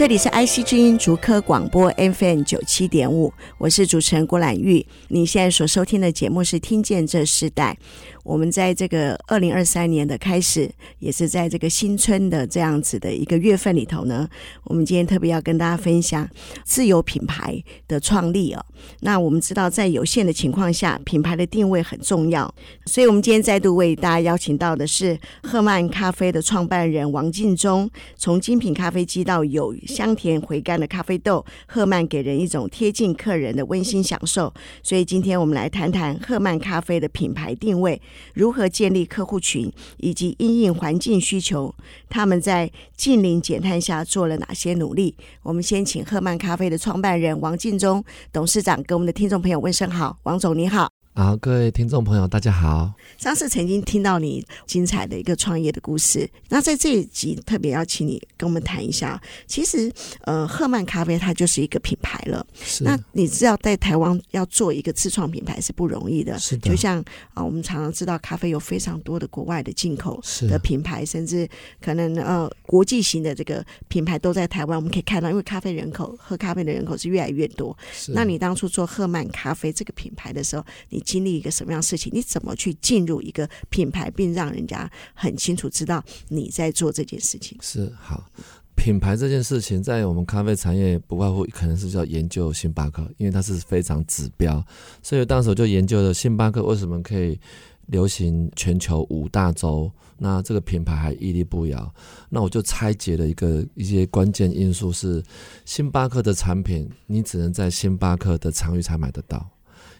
这里是 IC 之音竹科广播 FM 九七点五，我是主持人郭兰玉。你现在所收听的节目是《听见这世代》。我们在这个二零二三年的开始，也是在这个新春的这样子的一个月份里头呢，我们今天特别要跟大家分享自有品牌的创立哦。那我们知道，在有限的情况下，品牌的定位很重要，所以我们今天再度为大家邀请到的是赫曼咖啡的创办人王进忠。从精品咖啡机到有香甜回甘的咖啡豆，赫曼给人一种贴近客人的温馨享受。所以今天我们来谈谈赫曼咖啡的品牌定位。如何建立客户群，以及因应环境需求，他们在近邻减碳下做了哪些努力？我们先请赫曼咖啡的创办人王进忠董事长跟我们的听众朋友问声好，王总你好。好，各位听众朋友，大家好。上次曾经听到你精彩的一个创业的故事，那在这一集特别要请你跟我们谈一下。其实，呃，赫曼咖啡它就是一个品牌了。是。那你知道在台湾要做一个自创品牌是不容易的。是的。就像啊、呃，我们常常知道咖啡有非常多的国外的进口的品牌，甚至可能呃国际型的这个品牌都在台湾。我们可以看到，因为咖啡人口喝咖啡的人口是越来越多。是。那你当初做赫曼咖啡这个品牌的时候，你经历一个什么样的事情？你怎么去进入一个品牌，并让人家很清楚知道你在做这件事情？是好，品牌这件事情在我们咖啡产业不外乎可能是叫研究星巴克，因为它是非常指标，所以当时我就研究了星巴克为什么可以流行全球五大洲，那这个品牌还屹立不摇。那我就拆解了一个一些关键因素是，星巴克的产品你只能在星巴克的场域才买得到。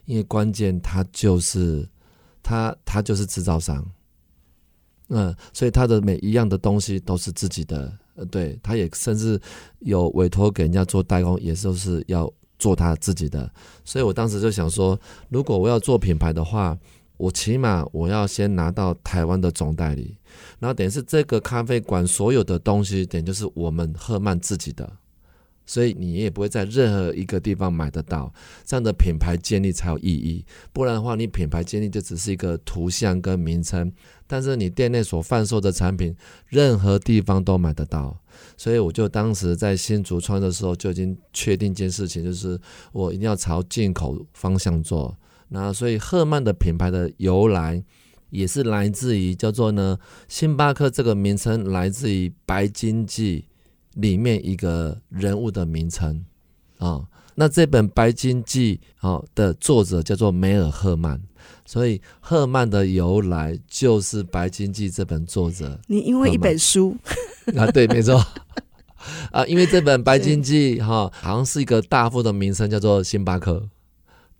因为关键，他就是他，他就是制造商，嗯，所以他的每一样的东西都是自己的，呃，对，他也甚至有委托给人家做代工，也都是要做他自己的。所以我当时就想说，如果我要做品牌的话，我起码我要先拿到台湾的总代理，然后等于是这个咖啡馆所有的东西，等于就是我们赫曼自己的。所以你也不会在任何一个地方买得到，这样的品牌建立才有意义。不然的话，你品牌建立就只是一个图像跟名称，但是你店内所贩售的产品，任何地方都买得到。所以我就当时在新竹创的时候就已经确定一件事情，就是我一定要朝进口方向做。那所以赫曼的品牌的由来，也是来自于叫做呢，星巴克这个名称来自于白金记。里面一个人物的名称。啊，那这本《白金记》啊的作者叫做梅尔赫曼，所以赫曼的由来就是《白金记》这本作者。你因为一本书。啊，对，没错。啊，因为这本《白金记》哈，好像是一个大副的名称，叫做星巴克，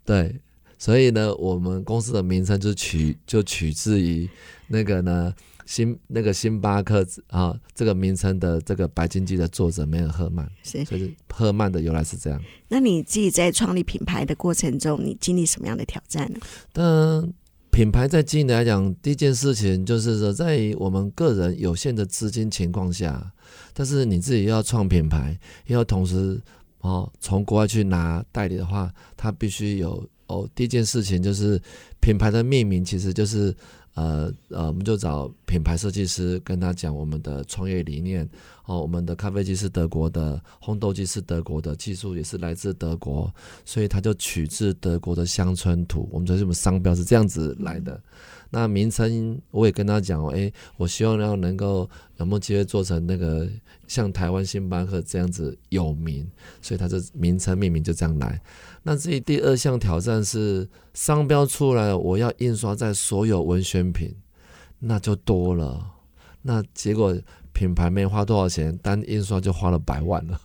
对，所以呢，我们公司的名称就取就取自于那个呢。星那个星巴克啊，这个名称的这个白金记的作者梅尔赫曼，是，所以赫曼的由来是这样。那你自己在创立品牌的过程中，你经历什么样的挑战呢？嗯，品牌在经营来讲，第一件事情就是说，在我们个人有限的资金情况下，但是你自己要创品牌，要同时哦从国外去拿代理的话，它必须有哦。第一件事情就是品牌的命名，其实就是。呃呃，我们就找品牌设计师跟他讲我们的创业理念。哦，我们的咖啡机是德国的，烘豆机是德国的，技术也是来自德国，所以他就取自德国的乡村土。我们就是我们商标是这样子来的。那名称我也跟他讲哦，诶，我希望要能够有没有机会做成那个像台湾星巴克这样子有名，所以他这名称命名就这样来。那至于第二项挑战是商标出来，我要印刷在所有文宣品，那就多了。那结果品牌没花多少钱，单印刷就花了百万了。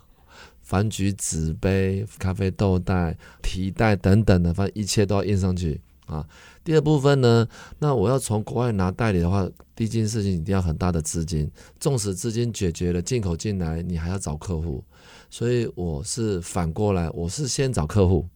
饭具纸杯、咖啡豆袋、提袋等等的，反正一切都要印上去啊。第二部分呢，那我要从国外拿代理的话，第一件事情一定要很大的资金。纵使资金解决了，进口进来你还要找客户，所以我是反过来，我是先找客户，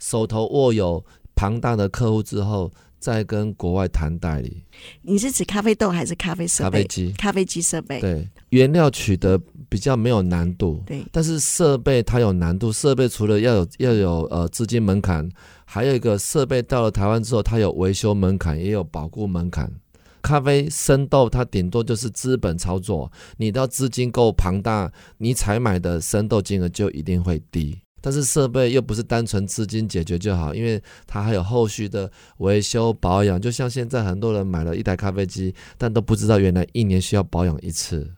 手头握有庞大的客户之后，在跟国外谈代理。你是指咖啡豆还是咖啡设备？咖啡机，咖啡机设备。对，原料取得比较没有难度。对，但是设备它有难度。设备除了要有要有呃资金门槛，还有一个设备到了台湾之后，它有维修门槛，也有保护门槛。咖啡生豆它顶多就是资本操作，你的资金够庞大，你采买的生豆金额就一定会低。但是设备又不是单纯资金解决就好，因为它还有后续的维修保养。就像现在很多人买了一台咖啡机，但都不知道原来一年需要保养一次。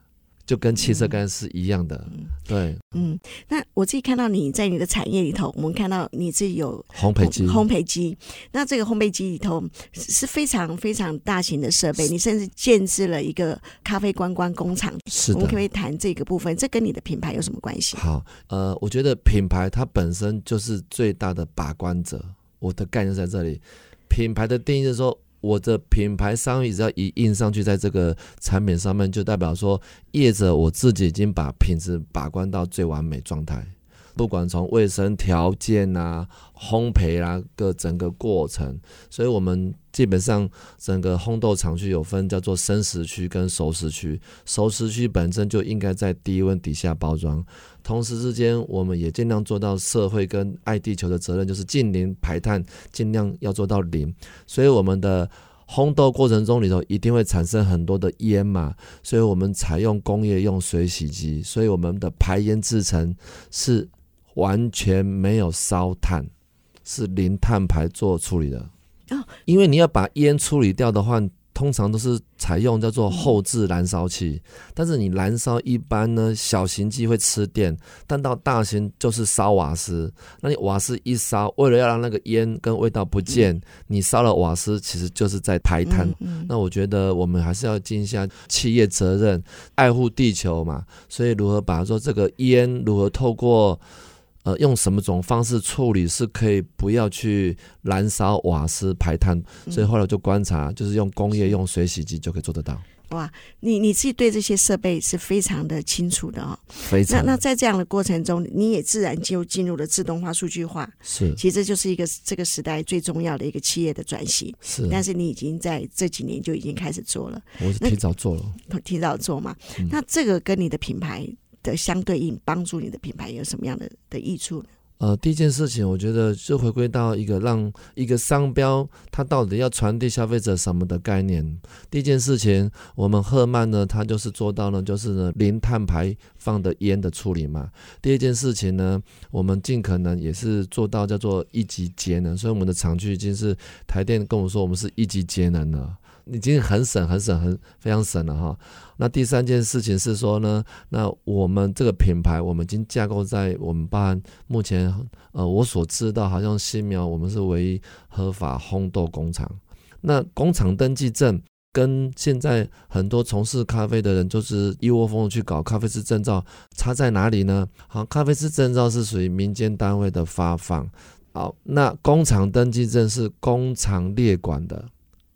就跟汽车干是一样的，嗯、对。嗯，那我自己看到你在你的产业里头，我们看到你自己有烘焙机，烘焙机。那这个烘焙机里头是非常非常大型的设备，你甚至建制了一个咖啡观光工厂。是的。我们可不可以谈这个部分？这跟你的品牌有什么关系？好，呃，我觉得品牌它本身就是最大的把关者。我的概念在这里，品牌的定义是说。我的品牌商誉只要一印上去，在这个产品上面，就代表说，业者我自己已经把品质把关到最完美状态。不管从卫生条件啊、烘焙啊各整个过程，所以我们基本上整个烘豆厂区有分叫做生食区跟熟食区。熟食区本身就应该在低温底下包装，同时之间我们也尽量做到社会跟爱地球的责任，就是近零排碳，尽量要做到零。所以我们的烘豆过程中里头一定会产生很多的烟嘛，所以我们采用工业用水洗机，所以我们的排烟制成是。完全没有烧炭，是零碳排做处理的。因为你要把烟处理掉的话，通常都是采用叫做后置燃烧器。但是你燃烧一般呢，小型机会吃电，但到大型就是烧瓦斯。那你瓦斯一烧，为了要让那个烟跟味道不见，你烧了瓦斯，其实就是在排碳。那我觉得我们还是要尽一下企业责任，爱护地球嘛。所以如何把说这个烟如何透过呃，用什么种方式处理是可以不要去燃烧瓦斯排碳，所以后来就观察，就是用工业用水洗机就可以做得到。哇，你你自己对这些设备是非常的清楚的哦。非常。那那在这样的过程中，你也自然就进入了自动化、数据化。是。其实这就是一个这个时代最重要的一个企业的转型。是。但是你已经在这几年就已经开始做了。我是提早做了。提早做嘛？嗯。那这个跟你的品牌。的相对应帮助你的品牌有什么样的的益处呢？呃，第一件事情，我觉得就回归到一个让一个商标它到底要传递消费者什么的概念。第一件事情，我们赫曼呢，它就是做到了，就是呢零碳排放的烟的处理嘛。第二件事情呢，我们尽可能也是做到叫做一级节能，所以我们的厂区已经是台电跟我说，我们是一级节能了。已经很省、很省、很非常省了哈。那第三件事情是说呢，那我们这个品牌，我们已经架构在我们班目前呃，我所知道好像新苗我们是唯一合法烘豆工厂。那工厂登记证跟现在很多从事咖啡的人就是一窝蜂的去搞咖啡师证照，差在哪里呢？好，咖啡师证照是属于民间单位的发放，好，那工厂登记证是工厂列管的，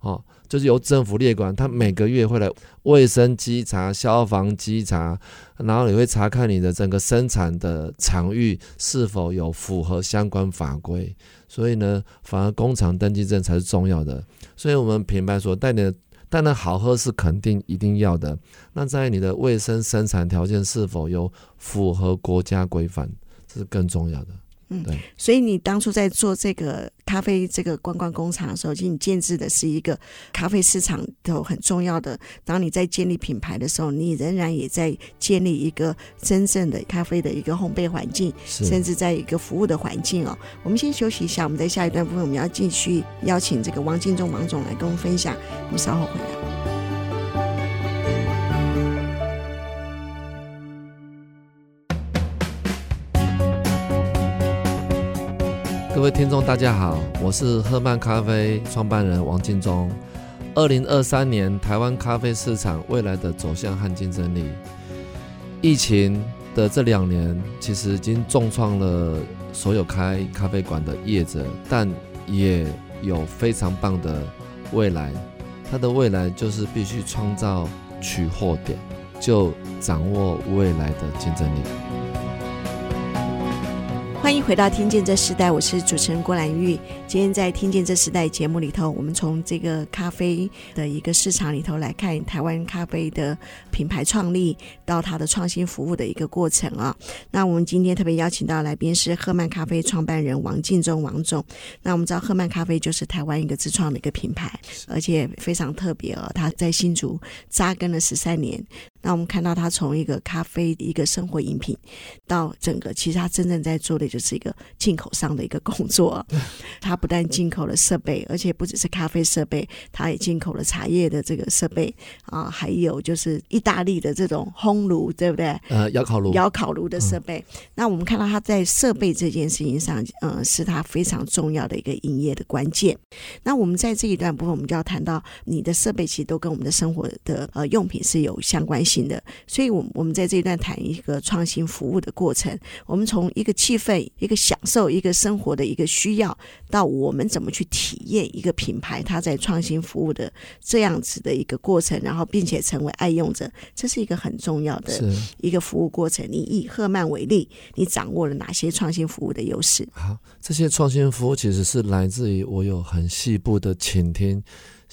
哦。就是由政府列管，他每个月会来卫生稽查、消防稽查，然后也会查看你的整个生产的场域是否有符合相关法规。所以呢，反而工厂登记证才是重要的。所以我们品牌所带的，当然好喝是肯定一定要的。那在你的卫生生产条件是否有符合国家规范，这是更重要的。嗯，对，所以你当初在做这个咖啡这个观光工厂的时候，其实你建制的是一个咖啡市场都很重要的。当你在建立品牌的时候，你仍然也在建立一个真正的咖啡的一个烘焙环境，甚至在一个服务的环境哦。我们先休息一下，我们在下一段部分我们要继续邀请这个王敬忠王总来跟我们分享。我们稍后回来。各位听众，大家好，我是赫曼咖啡创办人王敬忠。二零二三年台湾咖啡市场未来的走向和竞争力，疫情的这两年其实已经重创了所有开咖啡馆的业者，但也有非常棒的未来。它的未来就是必须创造取货点，就掌握未来的竞争力。欢迎回到《听见这时代》，我是主持人郭兰玉。今天在《听见这时代》节目里头，我们从这个咖啡的一个市场里头来看台湾咖啡的品牌创立到它的创新服务的一个过程啊。那我们今天特别邀请到来宾是赫曼咖啡创办人王敬忠王总。那我们知道赫曼咖啡就是台湾一个自创的一个品牌，而且非常特别哦。他在新竹扎根了十三年。那我们看到他从一个咖啡一个生活饮品，到整个其实他真正在做的就是一个进口商的一个工作。他不但进口了设备，而且不只是咖啡设备，他也进口了茶叶的这个设备啊，还有就是意大利的这种烘炉，对不对？呃，窑烤炉，窑烤炉的设备。嗯、那我们看到他在设备这件事情上，呃，是他非常重要的一个营业的关键。那我们在这一段部分，我们就要谈到你的设备其实都跟我们的生活的呃用品是有相关性。的，所以，我我们在这一段谈一个创新服务的过程。我们从一个气氛、一个享受、一个生活的一个需要，到我们怎么去体验一个品牌它在创新服务的这样子的一个过程，然后并且成为爱用者，这是一个很重要的一个服务过程。你以赫曼为例，你掌握了哪些创新服务的优势？好，这些创新服务其实是来自于我有很细部的倾听。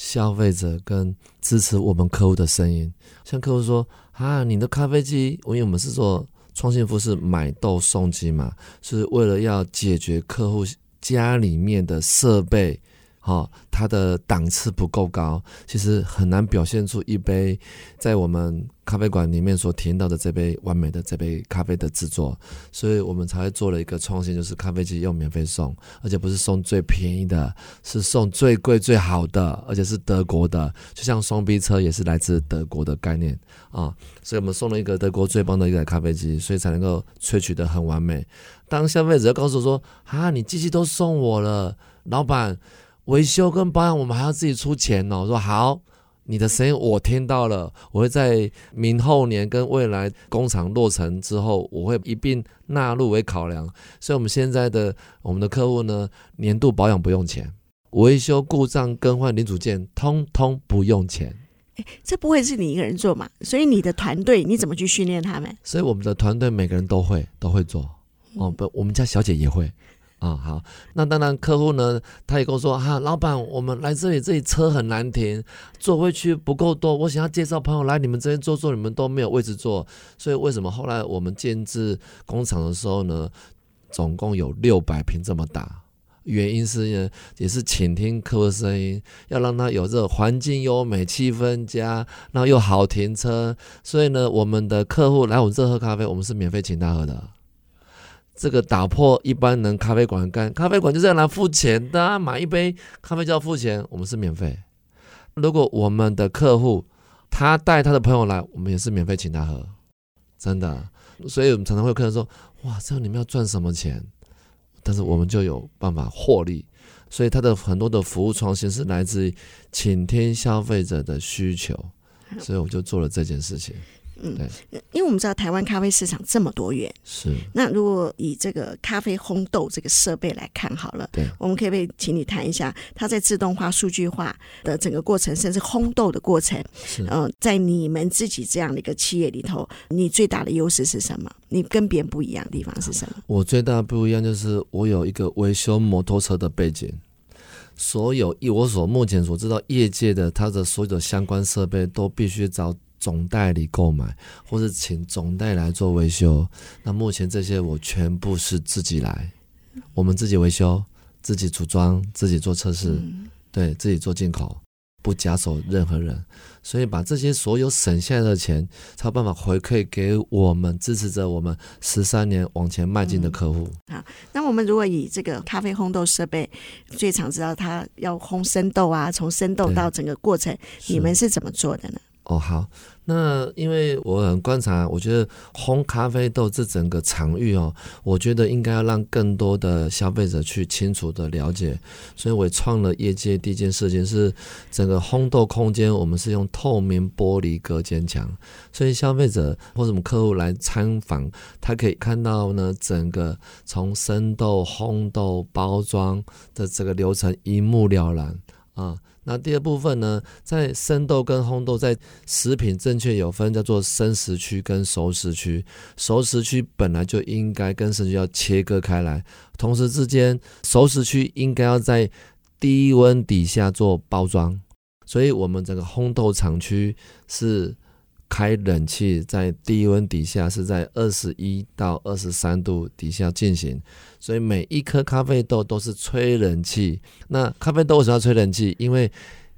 消费者跟支持我们客户的声音，像客户说啊，你的咖啡机，因为我们是做创新服务，是买豆送机嘛，是为了要解决客户家里面的设备。好、哦，它的档次不够高，其实很难表现出一杯在我们咖啡馆里面所体验到的这杯完美的这杯咖啡的制作，所以我们才会做了一个创新，就是咖啡机用免费送，而且不是送最便宜的，是送最贵最好的，而且是德国的，就像双 B 车也是来自德国的概念啊、所以我们送了一个德国最棒的一台咖啡机，所以才能够萃取得很完美。当消费者告诉我说啊，你机器都送我了，老板。维修跟保养我们还要自己出钱哦。我说好，你的声音我听到了，我会在明后年跟未来工厂落成之后，我会一并纳入为考量。所以，我们现在的我们的客户呢，年度保养不用钱，维修故障更换零组件通通不用钱。诶，这不会是你一个人做嘛？所以你的团队你怎么去训练他们？所以我们的团队每个人都会都会做哦，不，我们家小姐也会。啊、好，那当然，客户呢，他也跟我说，哈、老板，我们来这里，这里车很难停，座位区不够多，我想要介绍朋友来你们这边坐坐，你们都没有位置坐，所以为什么后来我们建置工厂的时候呢，总共有六百平这么大？原因是呢，也是倾听客户声音，要让他有这个环境优美、气氛佳，然后又好停车，所以呢，我们的客户来我们这喝咖啡，我们是免费请他喝的。这个打破一般人咖啡馆干，咖啡馆就是要来付钱的，买一杯咖啡就要付钱，我们是免费。如果我们的客户他带他的朋友来，我们也是免费请他喝，真的。所以我们常常会有客人说：“哇，这样你们要赚什么钱？”但是我们就有办法获利。所以他的很多的服务创新是来自于倾听消费者的需求，所以我就做了这件事情。嗯，对，因为我们知道台湾咖啡市场这么多元，是。那如果以这个咖啡烘豆这个设备来看好了，对，我们可不可以请你谈一下，它在自动化、数据化的整个过程，甚至烘豆的过程，是。嗯、呃，在你们自己这样的一个企业里头，你最大的优势是什么？你跟别人不一样的地方是什么？我最大的不一样就是我有一个维修摩托车的背景，所有以我所目前所知道业界的它的所有的相关设备都必须找。总代理购买，或是请总代理来做维修。那目前这些我全部是自己来，我们自己维修，自己组装，自己做测试，嗯、对自己做进口，不假手任何人。所以把这些所有省下来的钱，才有办法回馈给我们支持着我们十三年往前迈进的客户。好、嗯，那我们如果以这个咖啡烘豆设备，最常知道它要烘生豆啊，从生豆到整个过程，你们是怎么做的呢？哦，好，那因为我很观察，我觉得烘咖啡豆这整个场域哦，我觉得应该要让更多的消费者去清楚的了解，所以我创了业界第一件事情是整个烘豆空间，我们是用透明玻璃隔间墙，所以消费者或者我们客户来参访，他可以看到呢，整个从生豆、烘豆、包装的这个流程一目了然。啊。那第二部分呢，在生豆跟烘豆在食品正确有分叫做生食区跟熟食区，熟食区本来就应该跟生区要切割开来，同时之间熟食区应该要在低温底下做包装，所以我们整个烘豆厂区是。开冷气在低温底下是在二十一到二十三度底下进行，所以每一颗咖啡豆都是吹冷气。那咖啡豆为什么要吹冷气？因为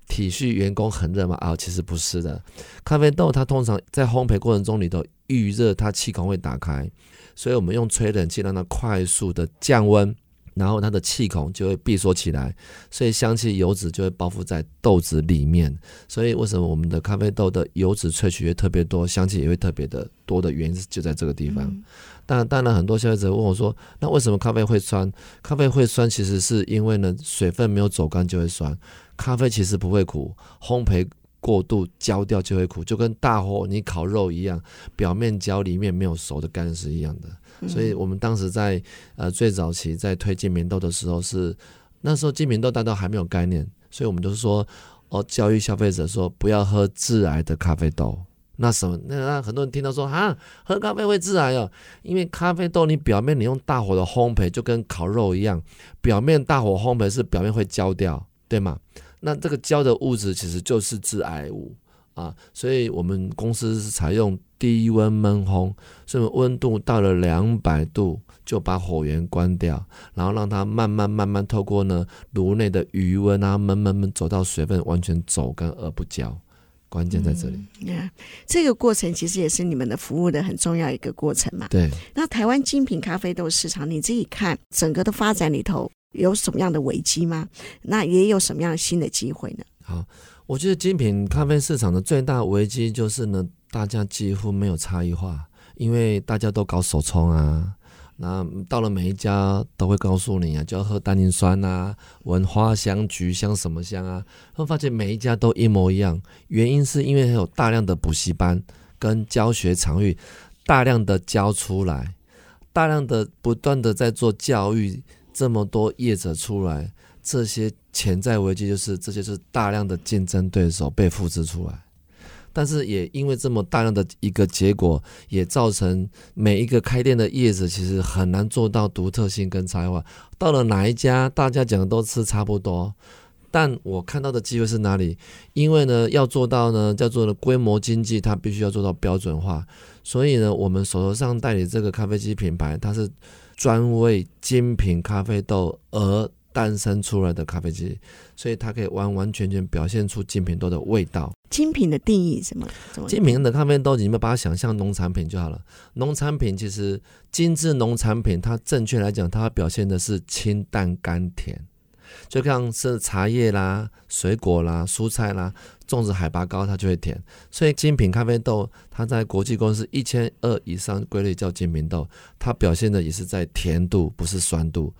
体恤员工很热嘛？啊，其实不是的。咖啡豆它通常在烘焙过程中里头预热，它气孔会打开，所以我们用吹冷气让它快速的降温。然后它的气孔就会闭缩起来，所以香气油脂就会包覆在豆子里面。所以为什么我们的咖啡豆的油脂萃取也特别多，香气也会特别的多的原因就在这个地方。嗯、当然，当然很多消费者问我说：“那为什么咖啡会酸？咖啡会酸，其实是因为呢水分没有走干就会酸。咖啡其实不会苦，烘焙过度焦掉就会苦，就跟大火你烤肉一样，表面焦里面没有熟的干是一样的。”所以我们当时在呃最早期在推荐棉豆的时候是，那时候金棉豆大家都还没有概念，所以我们就是说哦教育消费者说不要喝致癌的咖啡豆。那什么那那很多人听到说啊喝咖啡会致癌哦，因为咖啡豆你表面你用大火的烘焙就跟烤肉一样，表面大火烘焙是表面会焦掉，对吗？那这个焦的物质其实就是致癌物。啊，所以我们公司是采用低温闷烘，所以温度到了两百度就把火源关掉，然后让它慢慢慢慢透过呢炉内的余温啊闷闷闷走到水分完全走干而不焦，关键在这里。嗯，这个过程其实也是你们的服务的很重要一个过程嘛。对。那台湾精品咖啡豆市场，你自己看整个的发展里头有什么样的危机吗？那也有什么样的新的机会呢？好。我觉得精品咖啡市场的最大危机就是呢，大家几乎没有差异化，因为大家都搞手冲啊，那到了每一家都会告诉你啊，就要喝单宁酸啊，闻花香、菊香什么香啊，会发现每一家都一模一样。原因是因为有大量的补习班跟教学场域，大量的教出来，大量的不断的在做教育，这么多业者出来。这些潜在危机就是这些是大量的竞争对手被复制出来，但是也因为这么大量的一个结果，也造成每一个开店的业者其实很难做到独特性跟差异化。到了哪一家，大家讲的都是差不多，但我看到的机会是哪里？因为呢，要做到呢，叫做呢规模经济，它必须要做到标准化。所以呢，我们手头上代理这个咖啡机品牌，它是专为精品咖啡豆而。诞生出来的咖啡机，所以它可以完完全全表现出精品豆的味道。精品的定义是什么？精品的咖啡豆，你们把它想象农产品就好了。农产品其实精致农产品，它正确来讲，它表现的是清淡甘甜，就像是茶叶啦、水果啦、蔬菜啦，种植海拔高，它就会甜。所以精品咖啡豆，它在国际公司一千二以上归类叫精品豆，它表现的也是在甜度，不是酸度。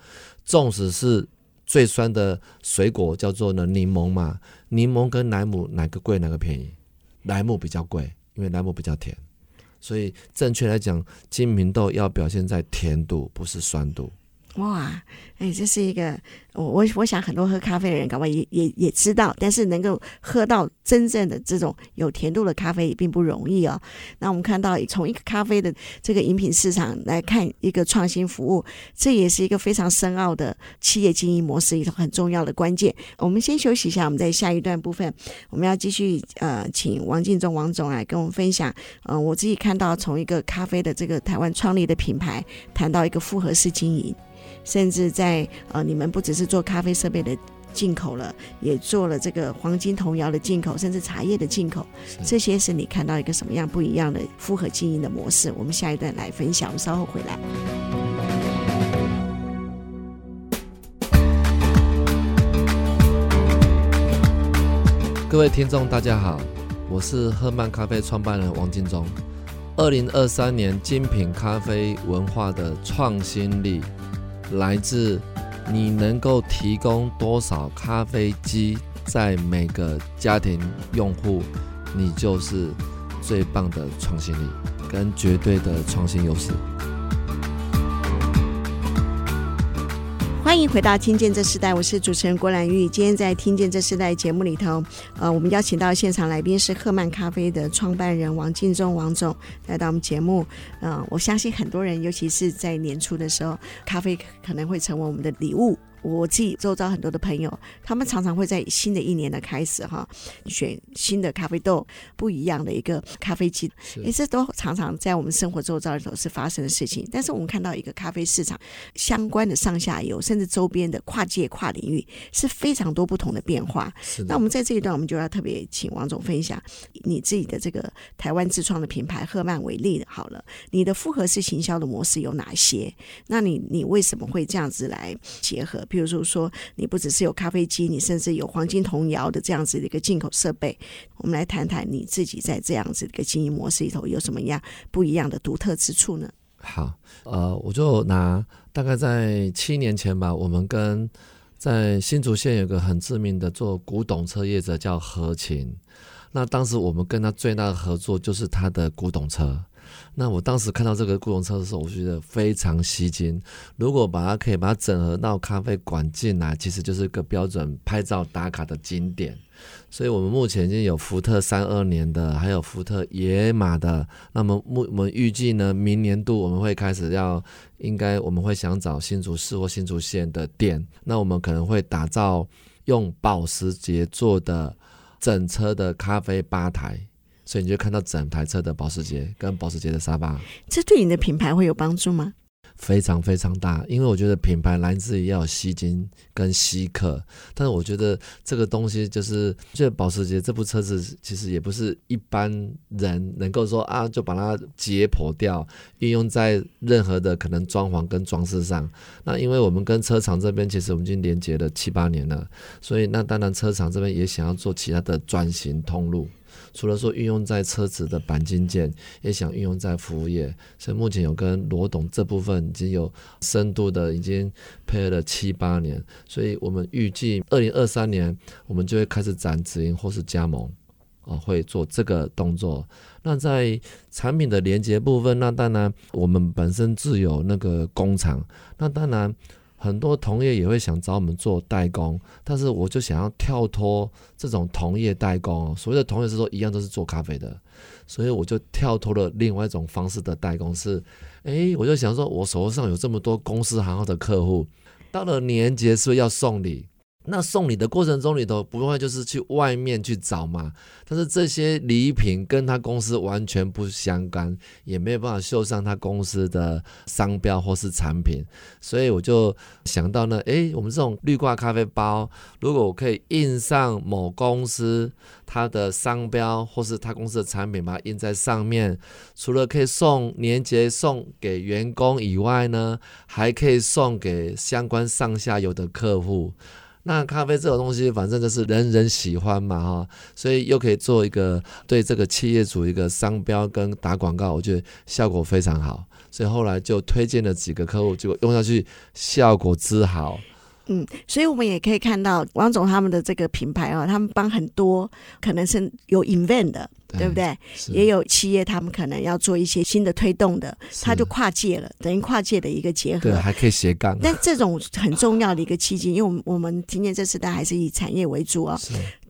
纵使是最酸的水果叫做呢柠檬嘛，柠檬跟莱姆哪个贵哪个便宜？莱姆比较贵，因为莱姆比较甜，所以正确来讲，精品豆要表现在甜度，不是酸度。哇，哎，这是一个。我我我想很多喝咖啡的人，搞不也也也知道，但是能够喝到真正的这种有甜度的咖啡也并不容易哦。那我们看到从一个咖啡的这个饮品市场来看一个创新服务，这也是一个非常深奥的企业经营模式里头很重要的关键。我们先休息一下，我们在下一段部分我们要继续呃，请王进忠王总来跟我们分享。呃，我自己看到从一个咖啡的这个台湾创立的品牌，谈到一个复合式经营。甚至在呃，你们不只是做咖啡设备的进口了，也做了这个黄金童谣的进口，甚至茶叶的进口。这些是你看到一个什么样不一样的复合经营的模式？我们下一段来分享，我们稍后回来。各位听众，大家好，我是赫曼咖啡创办人王金忠。二零二三年精品咖啡文化的创新力。来自你能够提供多少咖啡机在每个家庭用户，你就是最棒的创新力跟绝对的创新优势。欢迎回到《听见这时代》，我是主持人郭兰玉。今天在《听见这时代》节目里头，呃，我们邀请到现场来宾是赫曼咖啡的创办人王敬忠王总来到我们节目。嗯、呃，我相信很多人，尤其是在年初的时候，咖啡可能会成为我们的礼物。我自己周遭很多的朋友，他们常常会在新的一年的开始哈，选新的咖啡豆，不一样的一个咖啡机，哎，这都常常在我们生活周遭里头是发生的事情。但是我们看到一个咖啡市场相关的上下游，甚至周边的跨界跨领域，是非常多不同的变化。那我们在这一段，我们就要特别请王总分享你自己的这个台湾自创的品牌赫曼为例好了，你的复合式行销的模式有哪些？那你你为什么会这样子来结合？比如说，说你不只是有咖啡机，你甚至有黄金铜窑的这样子的一个进口设备。我们来谈谈你自己在这样子的一个经营模式里头有什么样不一样的独特之处呢？好，呃，我就拿大概在七年前吧，我们跟在新竹县有个很知名的做古董车业者叫何勤，那当时我们跟他最大的合作就是他的古董车。那我当时看到这个雇佣车的时候，我觉得非常吸睛。如果把它可以把它整合到咖啡馆进来，其实就是一个标准拍照打卡的景点。所以我们目前已经有福特三二年的，还有福特野马的。那么目我们预计呢，明年度我们会开始要，应该我们会想找新竹市或新竹县的店。那我们可能会打造用保时捷做的整车的咖啡吧台。所以你就看到整台车的保时捷跟保时捷的沙发，这对你的品牌会有帮助吗？非常非常大，因为我觉得品牌来自于要有吸睛跟吸客，但是我觉得这个东西就是，就保时捷这部车子其实也不是一般人能够说啊，就把它解剖掉，运用在任何的可能装潢跟装饰上。那因为我们跟车厂这边其实我们已经连接了七八年了，所以那当然车厂这边也想要做其他的转型通路。除了说运用在车子的钣金件，也想运用在服务业，所以目前有跟罗董这部分已经有深度的，已经配合了七八年，所以我们预计二零二三年我们就会开始展直营或是加盟，啊，会做这个动作。那在产品的连接部分，那当然我们本身自有那个工厂，那当然。很多同业也会想找我们做代工，但是我就想要跳脱这种同业代工。所谓的同业是说一样都是做咖啡的，所以我就跳脱了另外一种方式的代工是，诶，我就想说，我手上有这么多公司行号的客户，到了年节是不是要送礼？那送礼的过程中里头，不会就是去外面去找嘛？但是这些礼品跟他公司完全不相干，也没有办法绣上他公司的商标或是产品，所以我就想到呢，诶，我们这种绿挂咖啡包，如果我可以印上某公司它的商标或是他公司的产品，把它印在上面，除了可以送年节送给员工以外呢，还可以送给相关上下游的客户。那咖啡这种东西，反正就是人人喜欢嘛，哈，所以又可以做一个对这个企业主一个商标跟打广告，我觉得效果非常好，所以后来就推荐了几个客户，结果用下去效果之好。嗯，所以我们也可以看到王总他们的这个品牌啊，他们帮很多可能是有 invent 的，对，对不对？也有企业他们可能要做一些新的推动的，他就跨界了，等于跨界的一个结合，对，还可以斜杠。但这种很重要的一个契机，因为我们我们听见这时代还是以产业为主啊，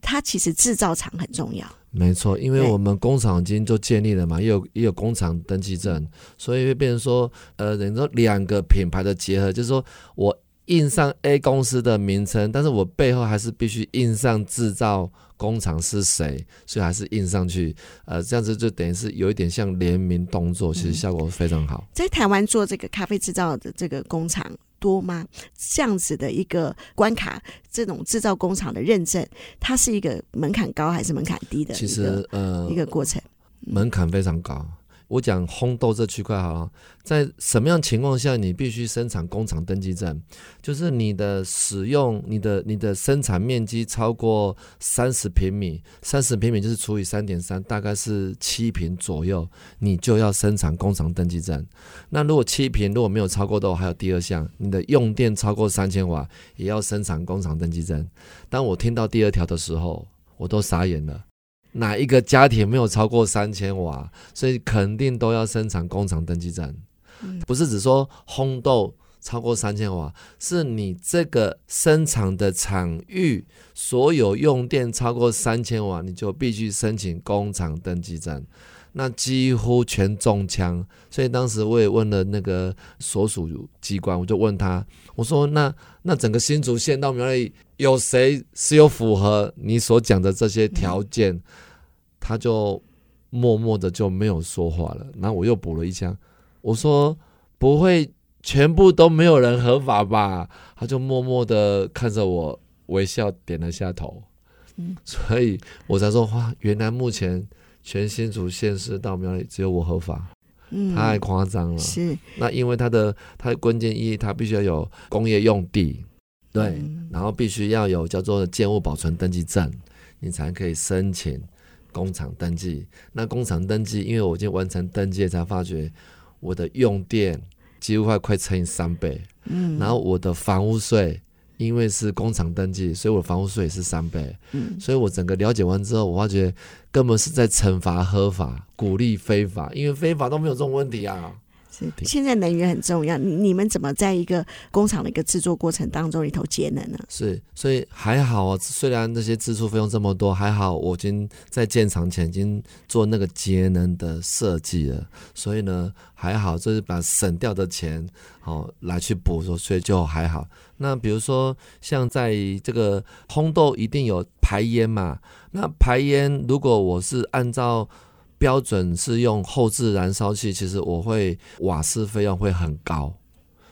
它其实制造厂很重要。没错，因为我们工厂已经都建立了嘛，也有也有工厂登记证，所以会变成说，呃，等于说两个品牌的结合，就是说我。印上 A 公司的名称，但是我背后还是必须印上制造工厂是谁，所以还是印上去。呃，这样子就等于是有一点像联名动作，其实效果非常好。嗯，在台湾做这个咖啡制造的这个工厂多吗？这样子的一个关卡，这种制造工厂的认证，它是一个门槛高还是门槛低的？其实呃，一个过程，门槛非常高。我讲烘豆这区块哈，在什么样情况下你必须生产工厂登记证？就是你的使用，你的你的生产面积超过三十平米，三十平米就是除以三点三，大概是七平左右，你就要生产工厂登记证。那如果七平如果没有超过的话，还有第二项，你的用电超过三千瓦，也要生产工厂登记证。当我听到第二条的时候，我都傻眼了。哪一个家庭没有超过三千瓦，所以肯定都要生产工厂登记证，不是只说烘豆超过三千瓦，是你这个生产的场域所有用电超过三千瓦，你就必须申请工厂登记证。那几乎全中枪，所以当时我也问了那个所属机关，我就问他，我说那那整个新竹县到苗栗有谁是有符合你所讲的这些条件？他就默默的就没有说话了。然后我又补了一枪，我说不会全部都没有人合法吧？他就默默的看着我微笑点了下头。嗯，所以我才说哇，原来目前。全新竹县市到苗栗只有我合法，嗯，太夸张了。是，那因为它的它的关键意义，它必须要有工业用地，对，嗯、然后必须要有叫做建物保存登记证，你才可以申请工厂登记。那工厂登记，因为我已经完成登记，才发觉我的用电几乎快快乘以三倍，嗯，然后我的房屋税。因为是工厂登记，所以我的房屋税是三倍。嗯，所以我整个了解完之后，我发觉根本是在惩罚合法，鼓励非法，因为非法都没有这种问题啊。是，现在能源很重要，你你们怎么在一个工厂的一个制作过程当中里头节能呢？是，所以还好啊，虽然那些支出费用这么多，还好我已经在建厂前已经做那个节能的设计了，所以呢还好，就是把省掉的钱哦来去补，所以就还好。那比如说像在这个烘豆一定有排烟嘛，那排烟如果我是按照标准是用后置燃烧器，其实我会瓦斯费用会很高，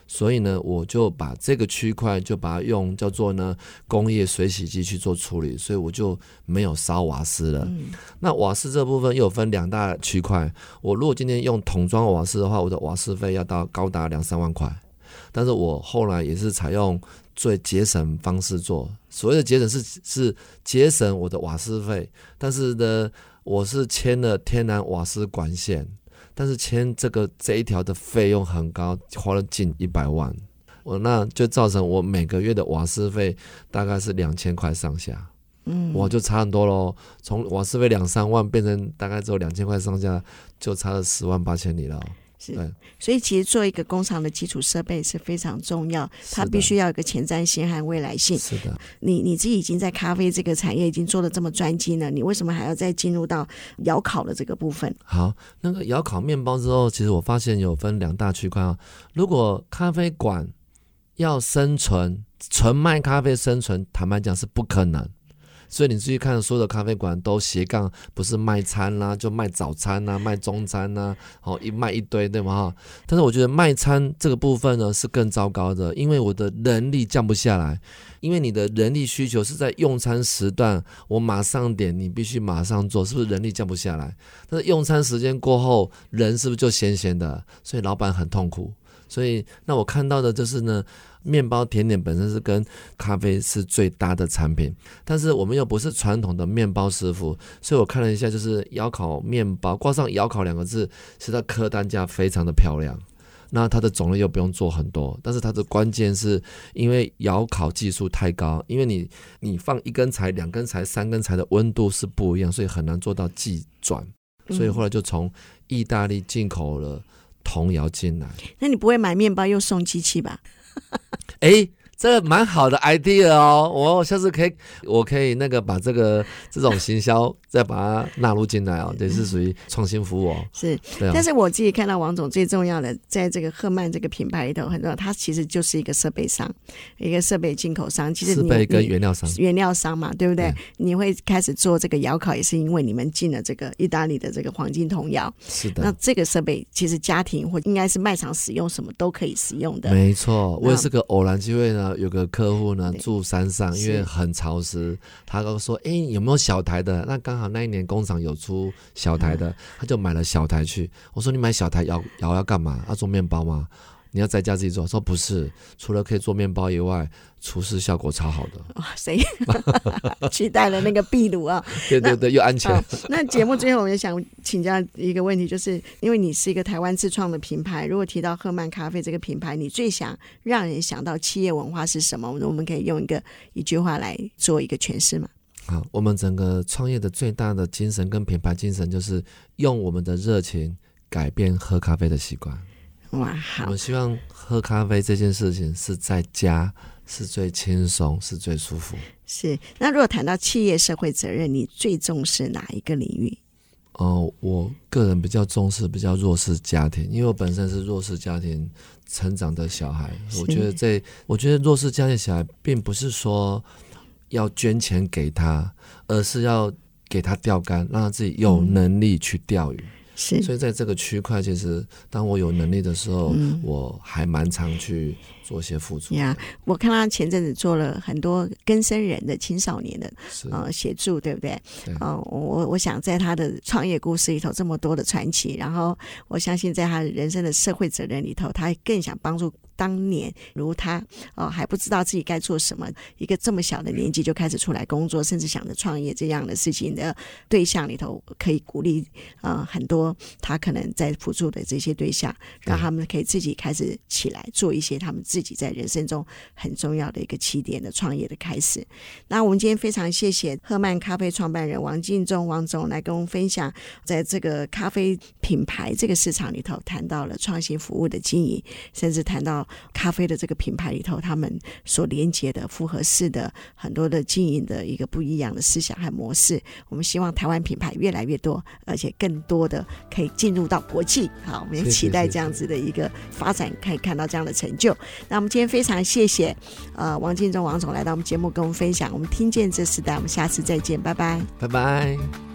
所以呢，我就把这个区块就把它用叫做呢工业水洗机去做处理，所以我就没有烧瓦斯了。嗯、那瓦斯这部分又分两大区块，我如果今天用桶装瓦斯的话，我的瓦斯费要到高达两三万块，但是我后来也是采用最节省方式做，所谓的节省是是节省我的瓦斯费，但是呢。我是签了天然瓦斯管线，但是签这个这一条的费用很高，花了近一百万，我那就造成我每个月的瓦斯费大概是两千块上下，嗯，我就差很多喽，从瓦斯费两三万变成大概只有两千块上下，就差了十万八千里了。是，对所以其实做一个工厂的基础设备是非常重要，它必须要有一个前瞻性和未来性。是的，你你自己已经在咖啡这个产业已经做的这么专精了，你为什么还要再进入到窑烤的这个部分？好，那个窑烤面包之后，其实我发现有分两大区块啊。如果咖啡馆要生存，纯卖咖啡生存，坦白讲是不可能。所以你注意看，所有的咖啡馆都斜杠，不是卖餐啦、就卖早餐啦、卖中餐啦、啊，好一卖一堆，对吗？哈。但是我觉得卖餐这个部分呢是更糟糕的，因为我的人力降不下来，因为你的人力需求是在用餐时段，我马上点，你必须马上做，是不是人力降不下来？但是用餐时间过后，人是不是就闲闲的？所以老板很痛苦。所以那我看到的就是呢。面包甜点本身是跟咖啡是最搭的产品，但是我们又不是传统的面包师傅，所以我看了一下，就是窑烤面包挂上“窑烤”两个字，其实它客单价非常的漂亮。那它的种类又不用做很多，但是它的关键是因为窑烤技术太高，因为你你放一根柴、两根柴、三根柴的温度是不一样，所以很难做到技转。所以后来就从意大利进口了铜窑进来。嗯。那你不会买面包又送机器吧？哎，这个蛮好的 idea 哦，我下次可以，我可以那个把这个这种行销再把它纳入进来哦，这是属于创新服务哦。是，但是我自己看到王总最重要的，在这个赫曼这个品牌里头，很重要，它其实就是一个设备商，一个设备进口商。其实设备跟原料商，原料商嘛，对不对？对你会开始做这个窑烤，也是因为你们进了这个意大利的这个黄金铜窑。是的。那这个设备其实家庭或应该是卖场使用，什么都可以使用的。没错，我也是个偶然机会呢，有个客户呢住山上，因为很潮湿，他都说：“哎，有没有小台的？”那刚好那一年工厂有出小台的，他就买了小台去。我说：“你买小台摇摇要干嘛？要做面包吗？你要在家自己做？”说：“不是，除了可以做面包以外，厨师效果超好的。”哇谁，取代了那个壁炉啊！对对对，又安全。那节目最后，我也想请教一个问题，就是因为你是一个台湾自创的品牌，如果提到赫曼咖啡这个品牌，你最想让人想到企业文化是什么？我们可以用一个一句话来做一个诠释吗？好，我们整个创业的最大的精神跟品牌精神，就是用我们的热情改变喝咖啡的习惯。哇，好，我希望喝咖啡这件事情是在家是最轻松，是最舒服。是，那如果谈到企业社会责任，你最重视哪一个领域？哦、呃，我个人比较重视比较弱势家庭，因为我本身是弱势家庭成长的小孩。我觉得这，我觉得弱势家庭小孩并不是说要捐钱给他，而是要给他钓竿，让他自己有能力去钓鱼。嗯是，所以在这个区块，其实当我有能力的时候，嗯、我还蛮常去做一些付出。呀，我看他前阵子做了很多更生人的青少年的呃协助，对不对？对。呃，我我想在他的创业故事里头这么多的传奇，然后我相信在他人生的社会责任里头，他更想帮助。当年如他哦、呃、还不知道自己该做什么，一个这么小的年纪就开始出来工作，甚至想着创业这样的事情的对象里头，可以鼓励呃很多他可能在辅助的这些对象，让他们可以自己开始起来做一些他们自己在人生中很重要的一个起点的创业的开始。那我们今天非常谢谢赫曼咖啡创办人王敬忠王总来跟我们分享，在这个咖啡品牌这个市场里头，谈到了创新服务的经营，甚至谈到。咖啡的这个品牌里头，他们所连接的复合式的很多的经营的一个不一样的思想和模式。我们希望台湾品牌越来越多，而且更多的可以进入到国际。好，我们也期待这样子的一个发展，可以看到这样的成就。那我们今天非常谢谢呃王进忠王总来到我们节目跟我们分享。我们听见这时代，我们下次再见，拜拜，拜拜。